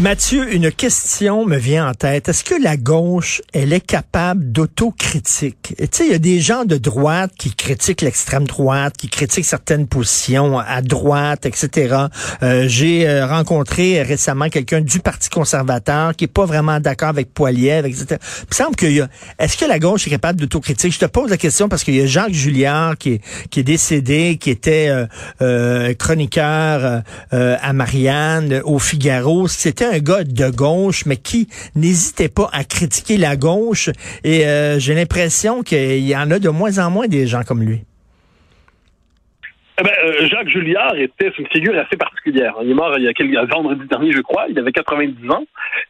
Mathieu, une question me vient en tête. Est-ce que la gauche, elle est capable d'autocritique? Tu sais, il y a des gens de droite qui critiquent l'extrême droite, qui critiquent certaines positions à droite, etc. Euh, J'ai euh, rencontré récemment quelqu'un du Parti conservateur qui est pas vraiment d'accord avec Poiliev, etc. Il me semble qu'il y a... Est-ce que la gauche est capable d'autocritique? Je te pose la question parce qu'il y a Jacques Julliard qui est, qui est décédé, qui était euh, euh chroniqueur euh, à Marianne, au Figaro. C'était un gars de gauche, mais qui n'hésitait pas à critiquer la gauche. Et euh, j'ai l'impression qu'il y en a de moins en moins des gens comme lui. Eh ben, euh, Jacques Julliard était une figure assez particulière. Il est mort il y a quelques vendredi dernier, je crois. Il avait 90 ans.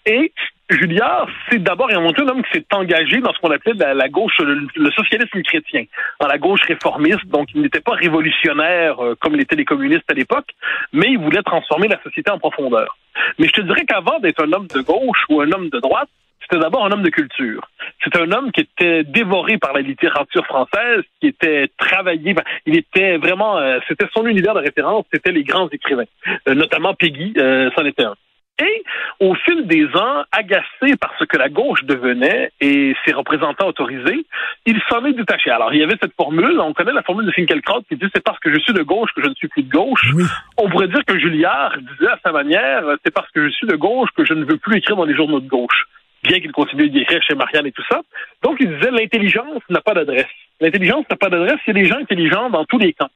Et Julliard, c'est d'abord et avant tout un homme qui s'est engagé dans ce qu'on appelait la, gauche, le, socialisme chrétien, dans la gauche réformiste. Donc, il n'était pas révolutionnaire euh, comme l'étaient les communistes à l'époque, mais il voulait transformer la société en profondeur. Mais je te dirais qu'avant d'être un homme de gauche ou un homme de droite, c'était d'abord un homme de culture. C'est un homme qui était dévoré par la littérature française, qui était travaillé. Il était vraiment, euh, c'était son univers de référence, c'était les grands écrivains, euh, notamment Peggy, euh, c'en était un. Et au fil des ans, agacé par ce que la gauche devenait et ses représentants autorisés, il s'en est détaché. Alors, il y avait cette formule, on connaît la formule de Finkielkraut qui dit c'est parce que je suis de gauche que je ne suis plus de gauche. On pourrait dire que Julliard disait à sa manière, c'est parce que je suis de gauche que je ne veux plus écrire dans les journaux de gauche bien qu'il continue d'écrire chez Marianne et tout ça. Donc, il disait l'intelligence n'a pas d'adresse. L'intelligence n'a pas d'adresse, il y a des gens intelligents dans tous les camps.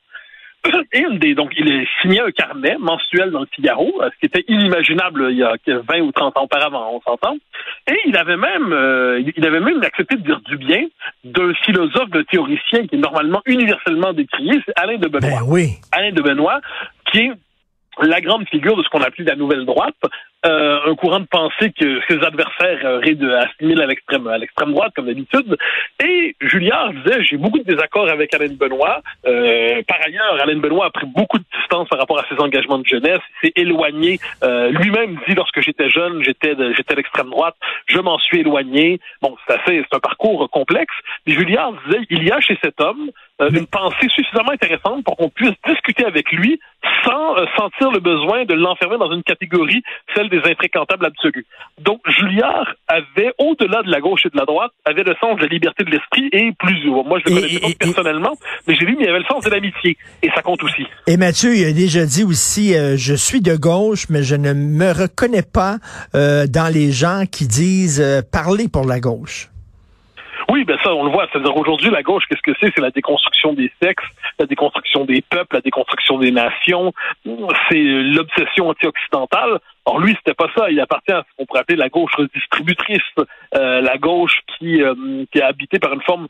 Et une des, donc, il a signé un carnet mensuel dans le Figaro, euh, ce qui était inimaginable il y a 20 ou 30 ans auparavant, on s'entend. Et il avait même, euh, il avait même accepté de dire du bien d'un philosophe, d'un théoricien qui est normalement universellement décrié, c'est Alain de Benoît. Ben oui. Alain de Benoît, qui est la grande figure de ce qu'on appelle la nouvelle droite, euh, un courant de pensée que ses adversaires assimilent à l'extrême à l'extrême droite comme d'habitude. Et Julliard disait j'ai beaucoup de désaccords avec Alain Benoît. Euh, par ailleurs, Alain Benoît a pris beaucoup de distance par rapport à ses engagements de jeunesse. Il s'est éloigné. Euh, lui-même dit lorsque j'étais jeune, j'étais j'étais l'extrême droite. Je m'en suis éloigné. Bon, c'est assez c'est un parcours complexe. Mais Julliard disait il y a chez cet homme une pensée suffisamment intéressante pour qu'on puisse discuter avec lui sans sentir le besoin de l'enfermer dans une catégorie, celle des infréquentables absolus. Donc, Julliard avait, au-delà de la gauche et de la droite, avait le sens de la liberté de l'esprit et plus Moi, je le connais pas personnellement, mais j'ai vu qu'il y avait le sens de l'amitié. Et ça compte aussi. Et Mathieu, il a déjà dit aussi, euh, je suis de gauche, mais je ne me reconnais pas euh, dans les gens qui disent euh, parler pour la gauche. Oui, ben ça, on le voit. C'est-à-dire aujourd'hui, la gauche, qu'est-ce que c'est? C'est la déconstruction des sexes, la déconstruction des peuples, la déconstruction des nations. C'est l'obsession anti-occidentale. Or, lui, c'était pas ça. Il appartient à ce qu'on pourrait appeler la gauche redistributrice, euh, la gauche qui, euh, qui est habitée par une forme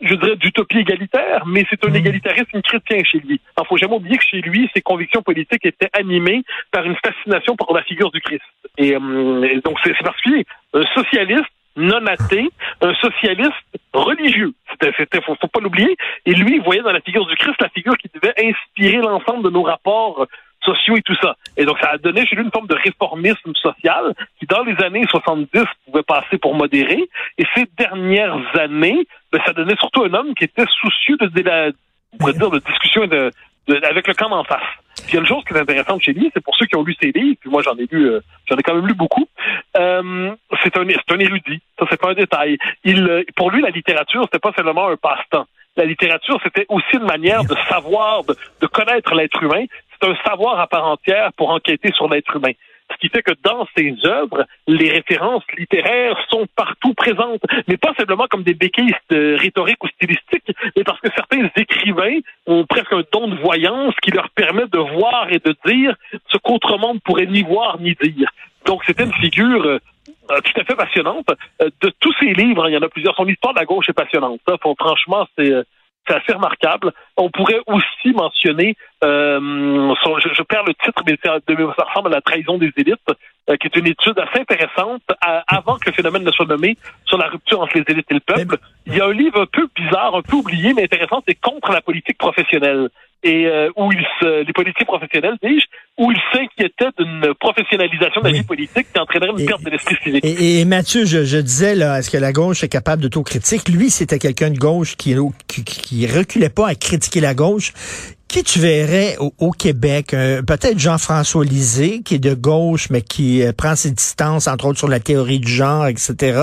je dirais, d'utopie égalitaire, mais c'est un mmh. égalitarisme chrétien chez lui. Il faut jamais oublier que chez lui, ses convictions politiques étaient animées par une fascination pour la figure du Christ. Et, euh, et donc, c'est particulier. Un socialiste non athée, un socialiste religieux. C'était, faut, faut pas l'oublier. Et lui, il voyait dans la figure du Christ la figure qui devait inspirer l'ensemble de nos rapports sociaux et tout ça. Et donc, ça a donné chez lui une forme de réformisme social qui, dans les années 70, pouvait passer pour modéré. Et ces dernières années, ben, ça donnait surtout un homme qui était soucieux de, de la, on dire, de discussion de, avec le camp en face. Puis il y a une chose qui est intéressante chez lui, c'est pour ceux qui ont lu ses livres, puis moi j'en ai lu, euh, j'en ai quand même lu beaucoup. Euh, c'est un, c'est un érudit. Ça c'est pas un détail. Il, euh, pour lui, la littérature c'était pas seulement un passe-temps. La littérature c'était aussi une manière de savoir, de, de connaître l'être humain. C'est un savoir à part entière pour enquêter sur l'être humain. Ce qui fait que dans ses œuvres, les références littéraires sont partout présentes, mais pas simplement comme des béquilles rhétoriques ou stylistiques, mais parce que certains écrivains ont presque un don de voyance qui leur permet de voir et de dire ce qu'autrement ne pourrait ni voir ni dire. Donc c'était une figure euh, tout à fait passionnante. Euh, de tous ses livres, il y en a plusieurs. Son histoire de la gauche est passionnante. Ça, franchement, c'est euh, c'est assez remarquable. On pourrait aussi mentionner, euh, je, perds le titre, mais ça ressemble à la trahison des élites, euh, qui est une étude assez intéressante avant que le phénomène ne soit nommé sur la rupture entre les élites et le peuple. Il y a un livre un peu bizarre, un peu oublié, mais intéressant, c'est contre la politique professionnelle. Et euh, où il se, les politiciens professionnels, dis-je, où il s'inquiétait d'une professionnalisation de la Oui. vie politique qui entraînerait une Et- perte de l'esprit civique. Et, et Mathieu, je, je disais, là, est-ce que la gauche est capable d'autocritique? Lui, c'était quelqu'un de gauche qui, qui, qui reculait pas à critiquer la gauche. Qui tu verrais au, au Québec? Euh, Peut-être Jean-François Lisée, qui est de gauche, mais qui euh, prend ses distances, entre autres, sur la théorie du genre, etc.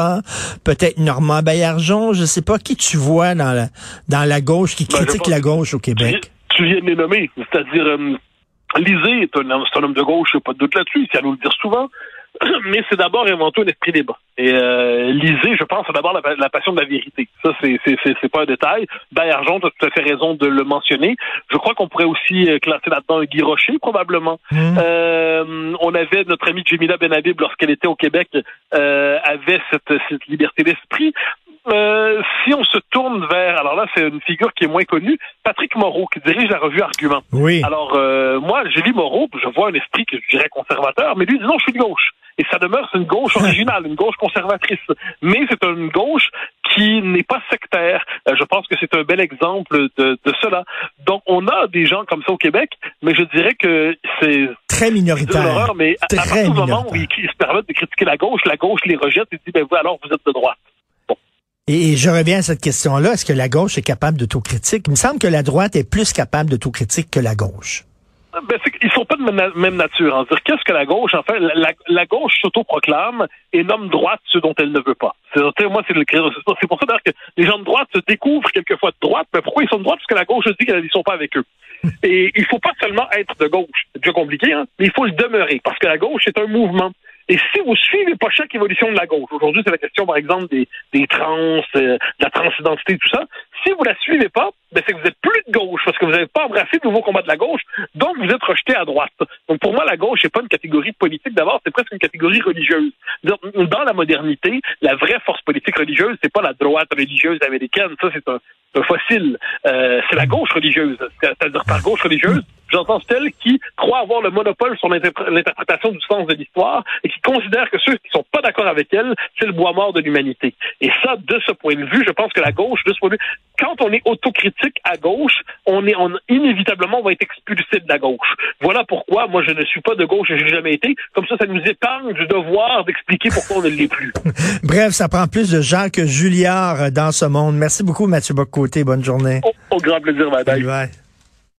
Peut-être Normand Baillargeon, je sais pas. Qui tu vois dans la, dans la gauche, qui Ben, critique pense la gauche au Québec? Tu viens de les nommer, c'est-à-dire euh, Lisée est un, un homme de gauche, a pas de doute là-dessus, il à nous le dire souvent, mais c'est d'abord et avant tout un esprit débat. Et euh, Lisée, je pense, c'est d'abord la, la passion de la vérité. Ça, c'est pas un détail. Baillargeon, tu as tout à fait raison de le mentionner. Je crois qu'on pourrait aussi euh, classer là-dedans un Guy Rocher, probablement. Hmm. Euh, on avait notre amie Jemila Benhabib, lorsqu'elle était au Québec, euh, avait cette, cette liberté d'esprit. Euh, si on se tourne vers, alors là, c'est une figure qui est moins connue, Patrick Moreau, qui dirige la revue Argument. Oui. Alors, euh, moi, j'ai lu Moreau, je vois un esprit que je dirais conservateur, mais lui, dit non, je suis de gauche. Et ça demeure, c'est une gauche originale, une gauche conservatrice. Mais c'est une gauche qui n'est pas sectaire. Euh, je pense que c'est un bel exemple de, de cela. Donc, on a des gens comme ça au Québec, mais je dirais que c'est Très minoritaire. mais à, à partir du moment où ils se permettent de critiquer la gauche, la gauche les rejette et dit, ben vous, alors, vous êtes de droite. Et, je reviens à cette question-là. Est-ce que la gauche est capable d'autocritique? Il me semble que la droite est plus capable d'autocritique que la gauche. Ben, c'est qu'ils sont pas de même, même nature. Dire qu'est-ce que la gauche, en fait, la, la- la gauche s'autoproclame et nomme droite ce dont elle ne veut pas. C'est, moi, pour ça d'ailleurs que les gens de droite se découvrent quelquefois de droite. Mais pourquoi ils sont de droite? Parce que la gauche dit qu'ils ne sont pas avec eux. Et il faut pas seulement être de gauche. C'est déjà compliqué, hein? Mais il faut le demeurer. Parce que la gauche, c'est un mouvement. Et si vous suivez pas chaque évolution de la gauche, aujourd'hui, c'est la question, par exemple, des, des trans, euh, de la transidentité, tout ça. Si vous la suivez pas, ben, c'est que vous êtes plus de gauche parce que vous n'avez pas embrassé le nouveau combat de la gauche, donc vous êtes rejeté à droite. Donc pour moi, la gauche n'est pas une catégorie politique d'abord, c'est presque une catégorie religieuse. Dans la modernité, la vraie force politique religieuse, c'est pas la droite religieuse américaine, ça c'est un, un fossile. Euh, c'est la gauche religieuse. C'est-à-dire par gauche religieuse, j'entends celle qui croit avoir le monopole sur l'interpr- l'interprétation du sens de l'histoire et qui considère que ceux qui sont pas d'accord avec elle, c'est le bois mort de l'humanité. Et ça, de ce point de vue, je pense que la gauche, de ce point de vue, quand on est autocritique à gauche, on est on, inévitablement on va être expulsé de la gauche. Voilà pourquoi moi je ne suis pas de gauche et je n'ai jamais été. Comme ça, ça nous épargne du devoir d'expliquer pourquoi on ne l'est plus. Bref, ça prend plus de gens que Julliard dans ce monde. Merci beaucoup, Mathieu Bocoté. Bonne journée. Au, au grand plaisir, madame. Bye bye.